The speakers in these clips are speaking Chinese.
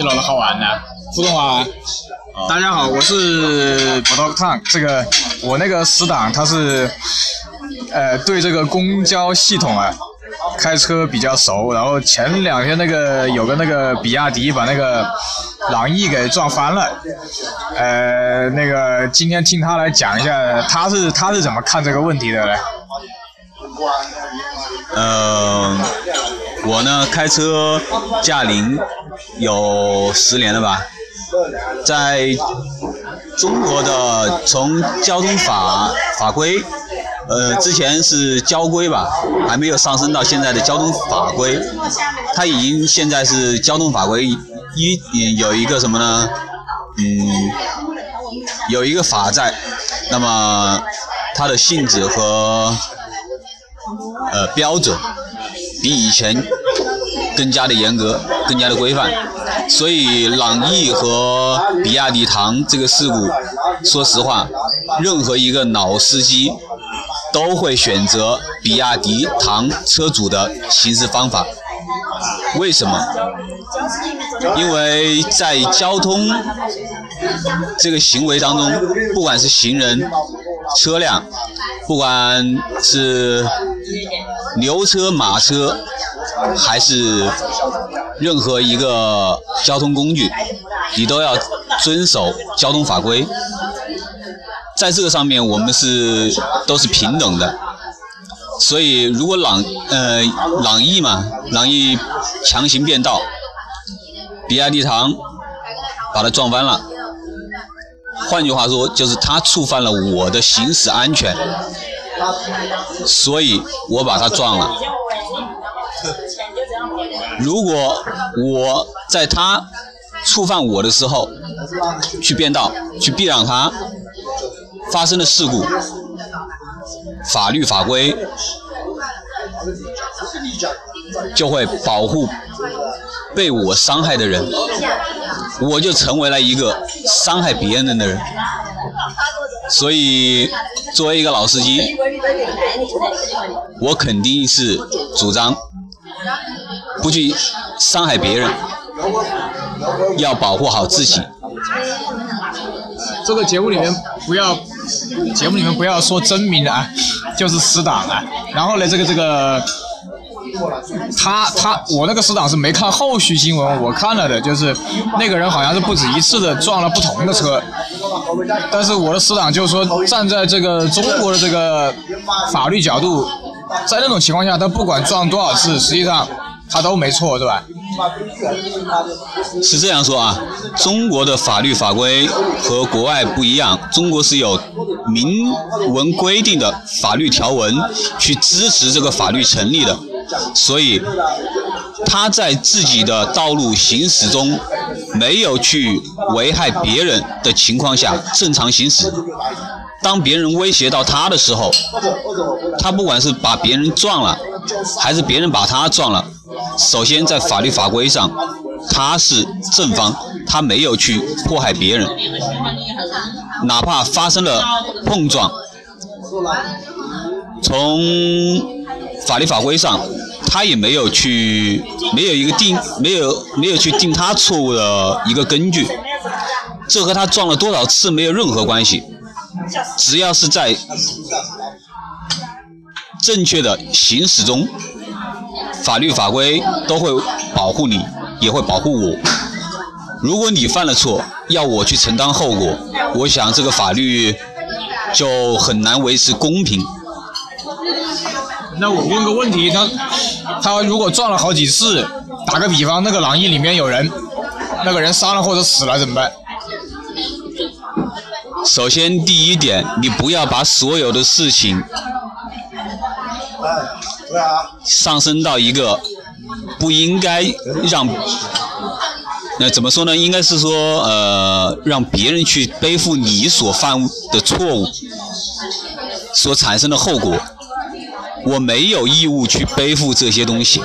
挺老的好玩的，互动啊。大家好，我是葡萄烫。这个我那个死党他是，呃，对这个公交系统啊，开车比较熟。然后前两天那个有个那个比亚迪把那个朗逸给撞翻了，呃，那个今天听他来讲一下，他是他是怎么看这个问题的嘞？呃，我呢开车驾龄有十年了吧，在中国的从交通法法规，呃之前是交规吧，还没有上升到现在的交通法规，它已经现在是交通法规一有一个什么呢？嗯，有一个法在，那么它的性质和。呃，标准比以前更加的严格，更加的规范，所以朗逸和比亚迪唐这个事故，说实话，任何一个老司机都会选择比亚迪唐车主的行驶方法。为什么？因为在交通这个行为当中，不管是行人、车辆，不管是牛车、马车，还是任何一个交通工具，你都要遵守交通法规。在这个上面，我们是都是平等的。所以，如果朗呃朗逸嘛，朗逸强行变道，比亚迪唐把它撞翻了。换句话说，就是他触犯了我的行驶安全，所以我把他撞了。如果我在他触犯我的时候去变道，去避让他，发生了事故。法律法规就会保护被我伤害的人，我就成为了一个伤害别人的人。所以，作为一个老司机，我肯定是主张不去伤害别人，要保护好自己。这个节目里面不要，节目里面不要说真名啊，就是死党啊。然后呢，这个这个，他他我那个死党是没看后续新闻，我看了的，就是那个人好像是不止一次的撞了不同的车。但是我的死党就是说，站在这个中国的这个法律角度，在那种情况下，他不管撞多少次，实际上他都没错，是吧？是这样说啊，中国的法律法规和国外不一样，中国是有明文规定的法律条文去支持这个法律成立的，所以他在自己的道路行驶中没有去危害别人的情况下正常行驶。当别人威胁到他的时候，他不管是把别人撞了，还是别人把他撞了。首先，在法律法规上，他是正方，他没有去迫害别人，哪怕发生了碰撞，从法律法规上，他也没有去，没有一个定，没有没有去定他错误的一个根据，这和他撞了多少次没有任何关系，只要是在正确的行驶中。法律法规都会保护你，也会保护我。如果你犯了错，要我去承担后果，我想这个法律就很难维持公平。那我问个问题，他他如果撞了好几次，打个比方，那个狼印里面有人，那个人伤了或者死了怎么办？首先第一点，你不要把所有的事情。上升到一个不应该让，那怎么说呢？应该是说，呃，让别人去背负你所犯的错误所产生的后果。我没有义务去背负这些东西，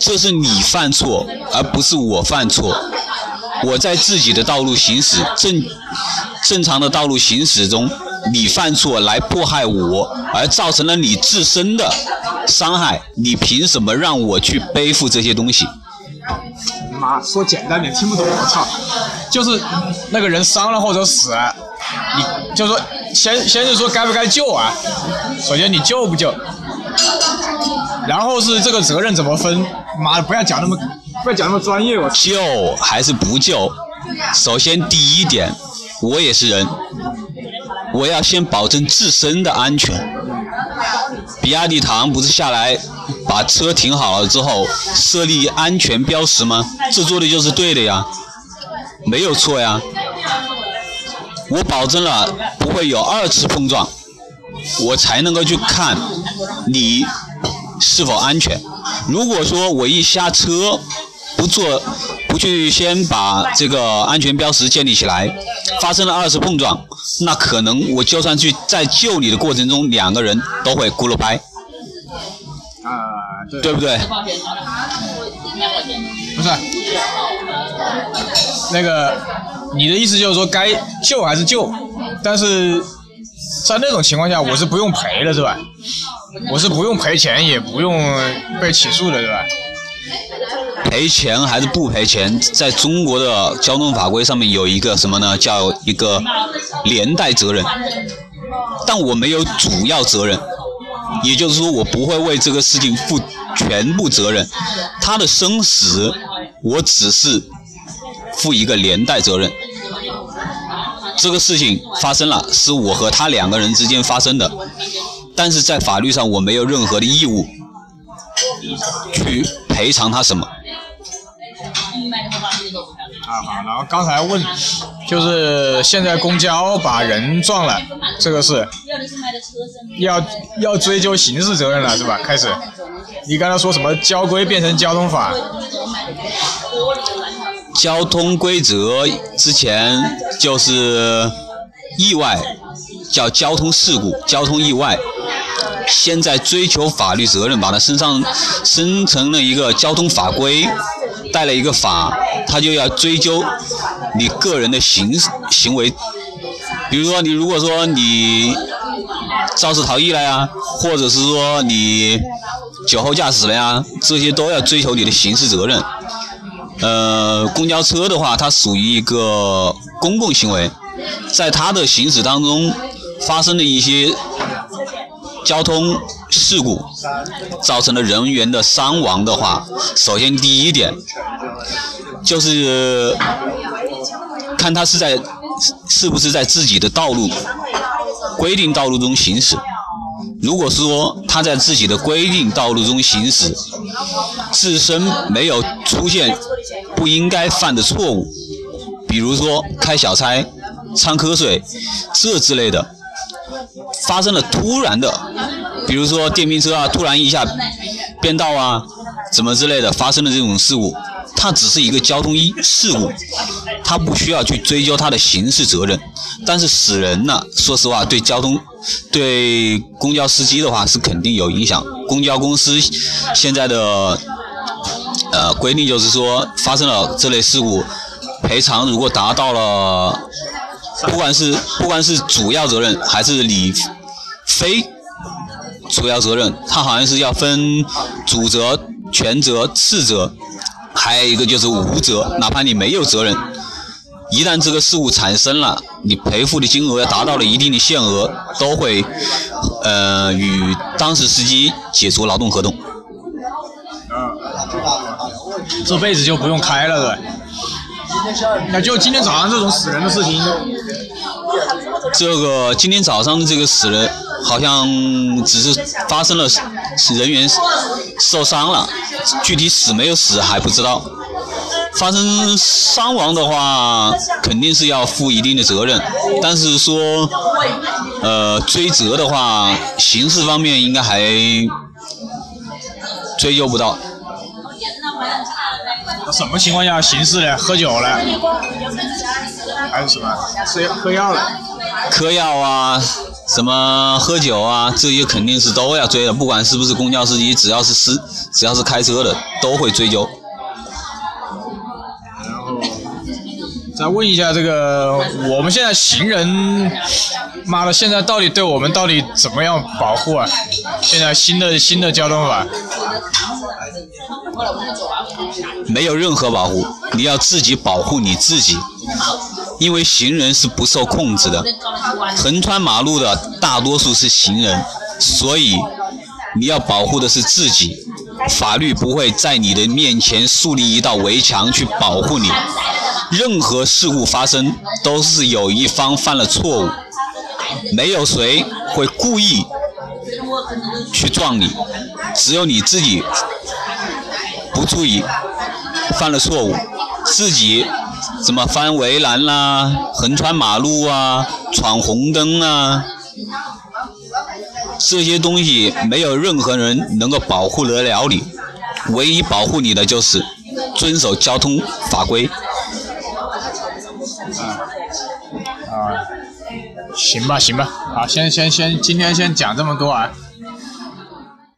这是你犯错，而不是我犯错。我在自己的道路行驶正正常的道路行驶中。你犯错来迫害我，而造成了你自身的伤害，你凭什么让我去背负这些东西？妈，说简单点听不懂，我操，就是那个人伤了或者死了，你就说先先是说该不该救啊？首先你救不救，然后是这个责任怎么分？妈的，不要讲那么不要讲那么专业，我救还是不救？首先第一点，我也是人，我要先保证自身的安全。比亚迪唐不是下来把车停好了之后设立安全标识吗？这做的就是对的呀，没有错呀。我保证了不会有二次碰撞，我才能够去看你是否安全。如果说我一下车不做，不去先把这个安全标识建立起来，发生了二次碰撞，那可能我就算去在救你的过程中，两个人都会轱辘拍，啊，对对不对？不是，那个你的意思就是说该救还是救，但是在那种情况下我是不用赔的，是吧？我是不用赔钱，也不用被起诉的，是吧？赔钱还是不赔钱，在中国的交通法规上面有一个什么呢？叫一个连带责任，但我没有主要责任，也就是说我不会为这个事情负全部责任，他的生死我只是负一个连带责任。这个事情发生了，是我和他两个人之间发生的，但是在法律上我没有任何的义务去赔偿他什么。啊好，然后刚才问，就是现在公交把人撞了，这个是要要追究刑事责任了是吧？开始，你刚才说什么交规变成交通法？交通规则之前就是意外，叫交通事故、交通意外。现在追求法律责任，把它身上生成了一个交通法规，带了一个法，他就要追究你个人的行行为。比如说，你如果说你肇事逃逸了呀，或者是说你酒后驾驶了呀，这些都要追求你的刑事责任。呃，公交车的话，它属于一个公共行为，在它的行驶当中发生的一些交通事故，造成了人员的伤亡的话，首先第一点就是看他是在是不是在自己的道路规定道路中行驶。如果说他在自己的规定道路中行驶，自身没有出现不应该犯的错误，比如说开小差、掺瞌睡这之类的，发生了突然的，比如说电瓶车啊突然一下变道啊，怎么之类的发生的这种事故，它只是一个交通一事故，它不需要去追究它的刑事责任。但是死人呢，说实话对交通。对公交司机的话是肯定有影响。公交公司现在的呃规定就是说，发生了这类事故，赔偿如果达到了，不管是不管是主要责任还是你非主要责任，他好像是要分主责、全责、次责，还有一个就是无责，哪怕你没有责任。一旦这个事故产生了，你赔付的金额要达到了一定的限额，都会呃与当时司机解除劳动合同。这辈子就不用开了，对那就今天早上这种死人的事情，这个今天早上的这个死人，好像只是发生了人员受伤了，具体死没有死还不知道。发生伤亡的话，肯定是要负一定的责任，但是说，呃，追责的话，刑事方面应该还追究不到。什么情况下刑事呢？喝酒了，还是什么？吃喝药了？嗑药啊，什么喝酒啊，这些肯定是都要追的，不管是不是公交司机，只要是司，只要是开车的，都会追究。再问一下这个，我们现在行人，妈的，现在到底对我们到底怎么样保护啊？现在新的新的交通法，没有任何保护，你要自己保护你自己，因为行人是不受控制的，横穿马路的大多数是行人，所以你要保护的是自己。法律不会在你的面前树立一道围墙去保护你。任何事故发生都是有一方犯了错误，没有谁会故意去撞你，只有你自己不注意犯了错误，自己怎么翻围栏啦、横穿马路啊、闯红灯啊。这些东西没有任何人能够保护得了你，唯一保护你的就是遵守交通法规。啊，行吧，行吧，好，先先先，今天先讲这么多啊。